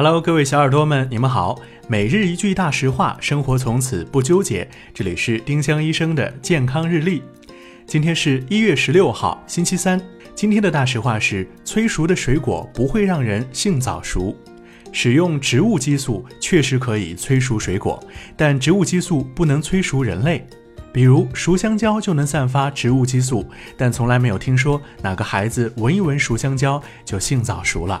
Hello，各位小耳朵们，你们好。每日一句大实话，生活从此不纠结。这里是丁香医生的健康日历。今天是一月十六号，星期三。今天的大实话是：催熟的水果不会让人性早熟。使用植物激素确实可以催熟水果，但植物激素不能催熟人类。比如熟香蕉就能散发植物激素，但从来没有听说哪个孩子闻一闻熟香蕉就性早熟了。